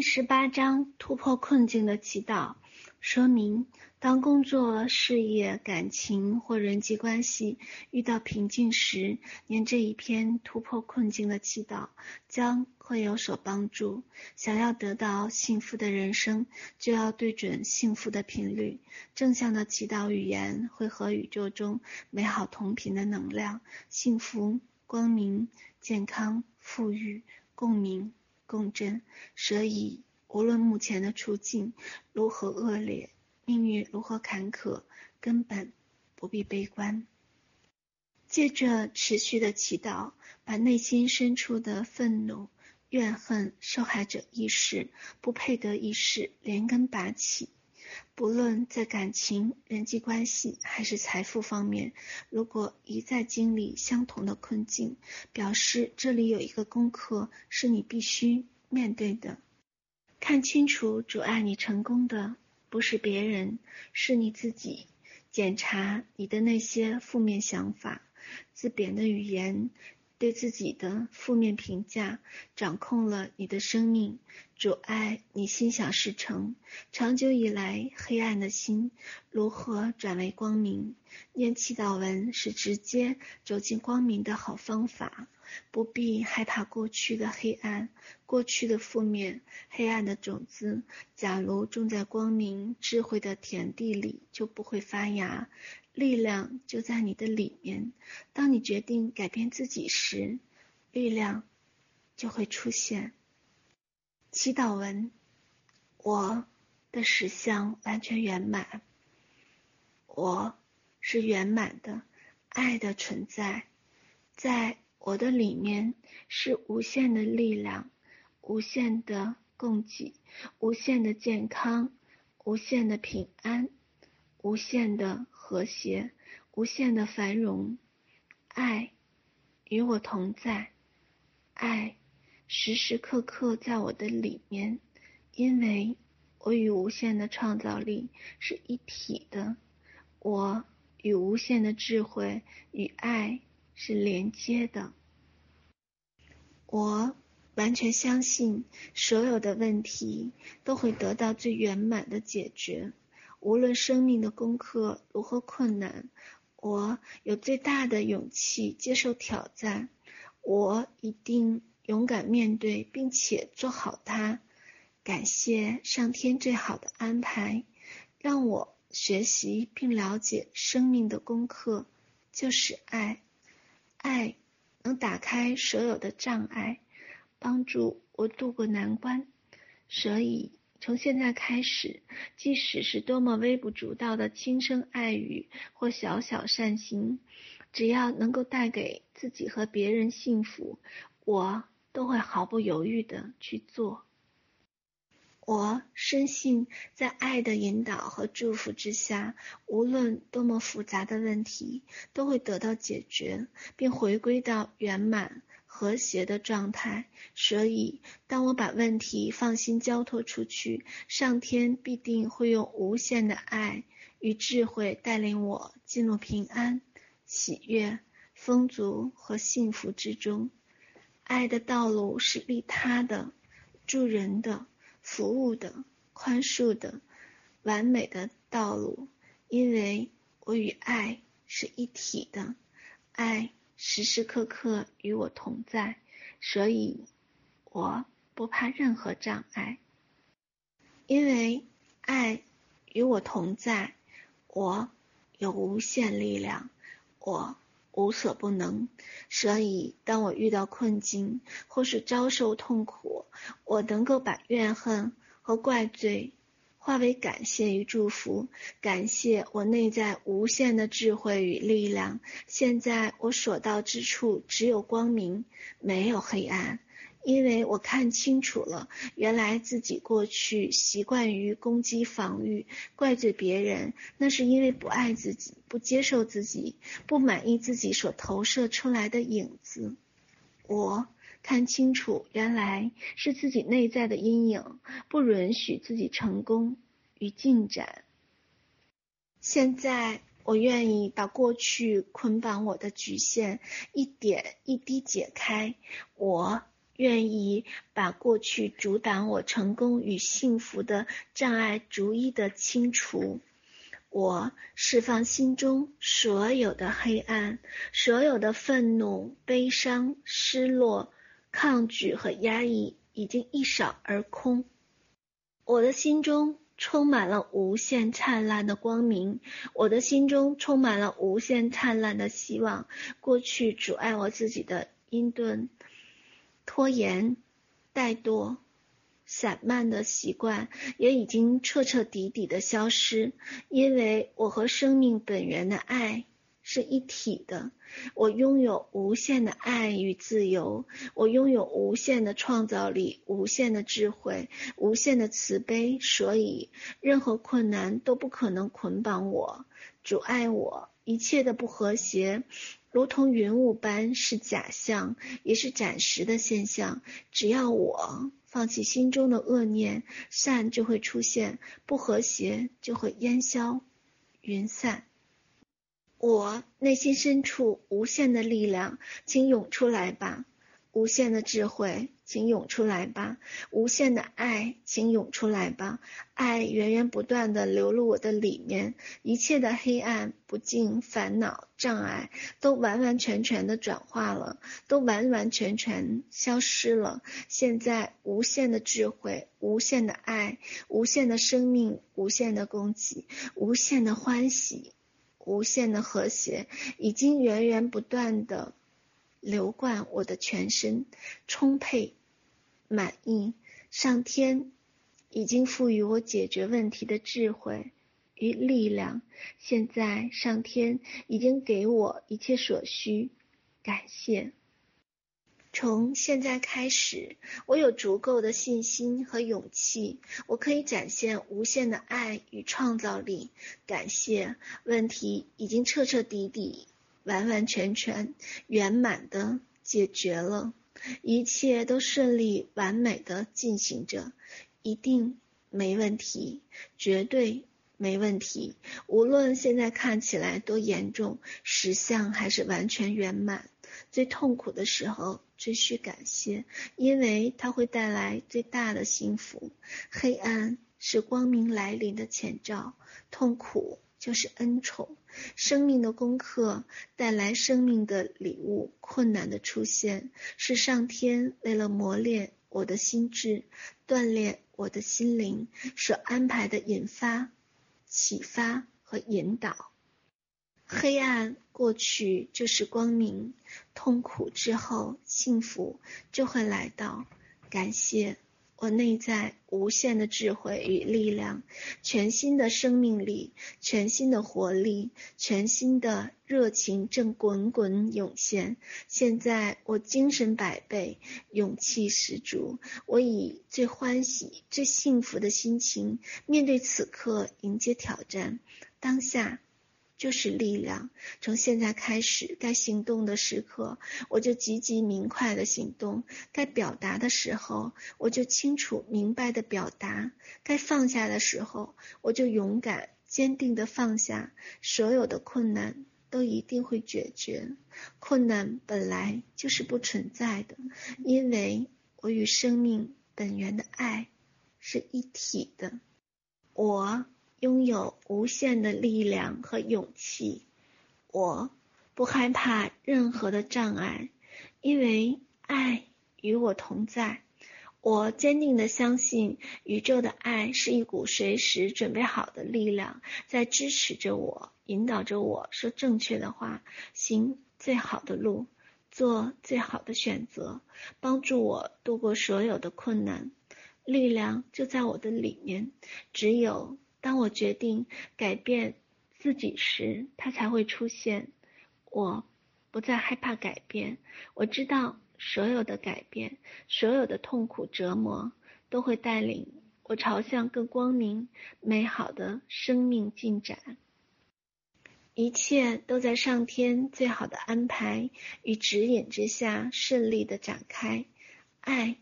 第十八章突破困境的祈祷说明：当工作、事业、感情或人际关系遇到瓶颈时，念这一篇突破困境的祈祷将会有所帮助。想要得到幸福的人生，就要对准幸福的频率。正向的祈祷语言会和宇宙中美好同频的能量、幸福、光明、健康、富裕、共鸣。共振，所以无论目前的处境如何恶劣，命运如何坎坷，根本不必悲观。借着持续的祈祷，把内心深处的愤怒、怨恨、受害者意识、不配得意识连根拔起。不论在感情、人际关系还是财富方面，如果一再经历相同的困境，表示这里有一个功课是你必须面对的。看清楚，阻碍你成功的不是别人，是你自己。检查你的那些负面想法、自贬的语言。对自己的负面评价掌控了你的生命，阻碍你心想事成。长久以来，黑暗的心如何转为光明？念祈祷文是直接走进光明的好方法。不必害怕过去的黑暗，过去的负面、黑暗的种子，假如种在光明、智慧的田地里，就不会发芽。力量就在你的里面。当你决定改变自己时，力量就会出现。祈祷文：我的实相完全圆满。我是圆满的爱的存在，在我的里面是无限的力量，无限的供给，无限的健康，无限的平安。无限的和谐，无限的繁荣，爱与我同在，爱时时刻刻在我的里面，因为我与无限的创造力是一体的，我与无限的智慧与爱是连接的，我完全相信所有的问题都会得到最圆满的解决。无论生命的功课如何困难，我有最大的勇气接受挑战。我一定勇敢面对，并且做好它。感谢上天最好的安排，让我学习并了解生命的功课就是爱。爱能打开所有的障碍，帮助我渡过难关。所以。从现在开始，即使是多么微不足道的轻声爱语或小小善行，只要能够带给自己和别人幸福，我都会毫不犹豫地去做。我深信，在爱的引导和祝福之下，无论多么复杂的问题，都会得到解决，并回归到圆满。和谐的状态，所以当我把问题放心交托出去，上天必定会用无限的爱与智慧带领我进入平安、喜悦、丰足和幸福之中。爱的道路是利他的、助人的、服务的、宽恕的、完美的道路，因为我与爱是一体的，爱。时时刻刻与我同在，所以我不怕任何障碍，因为爱与我同在，我有无限力量，我无所不能。所以当我遇到困境或是遭受痛苦，我能够把怨恨和怪罪。化为感谢与祝福，感谢我内在无限的智慧与力量。现在我所到之处只有光明，没有黑暗，因为我看清楚了，原来自己过去习惯于攻击、防御、怪罪别人，那是因为不爱自己，不接受自己，不满意自己所投射出来的影子。我。看清楚，原来是自己内在的阴影，不允许自己成功与进展。现在，我愿意把过去捆绑我的局限一点一滴解开。我愿意把过去阻挡我成功与幸福的障碍逐一的清除。我释放心中所有的黑暗，所有的愤怒、悲伤、失落、抗拒和压抑已经一扫而空。我的心中充满了无限灿烂的光明，我的心中充满了无限灿烂的希望。过去阻碍我自己的阴钝。拖延、怠惰、散漫的习惯也已经彻彻底底的消失，因为我和生命本源的爱是一体的。我拥有无限的爱与自由，我拥有无限的创造力、无限的智慧、无限的慈悲，所以任何困难都不可能捆绑我、阻碍我。一切的不和谐。如同云雾般是假象，也是暂时的现象。只要我放弃心中的恶念，善就会出现，不和谐就会烟消云散。我内心深处无限的力量，请涌出来吧。无限的智慧，请涌出来吧；无限的爱，请涌出来吧。爱源源不断地流入我的里面，一切的黑暗、不净、烦恼、障碍都完完全全的转化了，都完完全全消失了。现在，无限的智慧、无限的爱、无限的生命、无限的供给、无限的欢喜、无限的和谐，已经源源不断的。流贯我的全身，充沛、满意。上天已经赋予我解决问题的智慧与力量。现在，上天已经给我一切所需。感谢。从现在开始，我有足够的信心和勇气，我可以展现无限的爱与创造力。感谢。问题已经彻彻底底。完完全全圆满的解决了，一切都顺利完美的进行着，一定没问题，绝对没问题。无论现在看起来多严重，实相还是完全圆满。最痛苦的时候，最需感谢，因为它会带来最大的幸福。黑暗是光明来临的前兆，痛苦。就是恩宠，生命的功课带来生命的礼物。困难的出现是上天为了磨练我的心智，锻炼我的心灵所安排的引发、启发和引导。黑暗过去就是光明，痛苦之后幸福就会来到。感谢。我内在无限的智慧与力量，全新的生命力，全新的活力，全新的热情正滚滚涌现。现在我精神百倍，勇气十足。我以最欢喜、最幸福的心情面对此刻，迎接挑战。当下。就是力量。从现在开始，该行动的时刻，我就积极明快的行动；该表达的时候，我就清楚明白的表达；该放下的时候，我就勇敢坚定的放下。所有的困难都一定会解决。困难本来就是不存在的，因为我与生命本源的爱是一体的。我。拥有无限的力量和勇气，我不害怕任何的障碍，因为爱与我同在。我坚定地相信，宇宙的爱是一股随时准备好的力量，在支持着我，引导着我说正确的话，行最好的路，做最好的选择，帮助我度过所有的困难。力量就在我的里面，只有。当我决定改变自己时，它才会出现。我不再害怕改变，我知道所有的改变，所有的痛苦折磨，都会带领我朝向更光明、美好的生命进展。一切都在上天最好的安排与指引之下顺利的展开。爱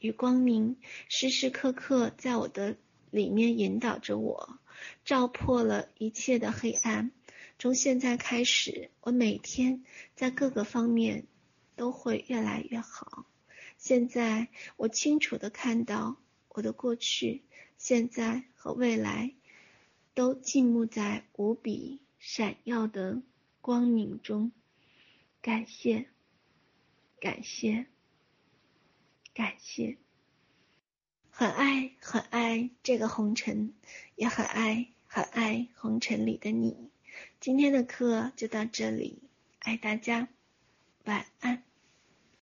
与光明时时刻刻在我的。里面引导着我，照破了一切的黑暗。从现在开始，我每天在各个方面都会越来越好。现在我清楚的看到，我的过去、现在和未来都静穆在无比闪耀的光明中。感谢，感谢，感谢。很爱很爱这个红尘，也很爱很爱红尘里的你。今天的课就到这里，爱大家，晚安。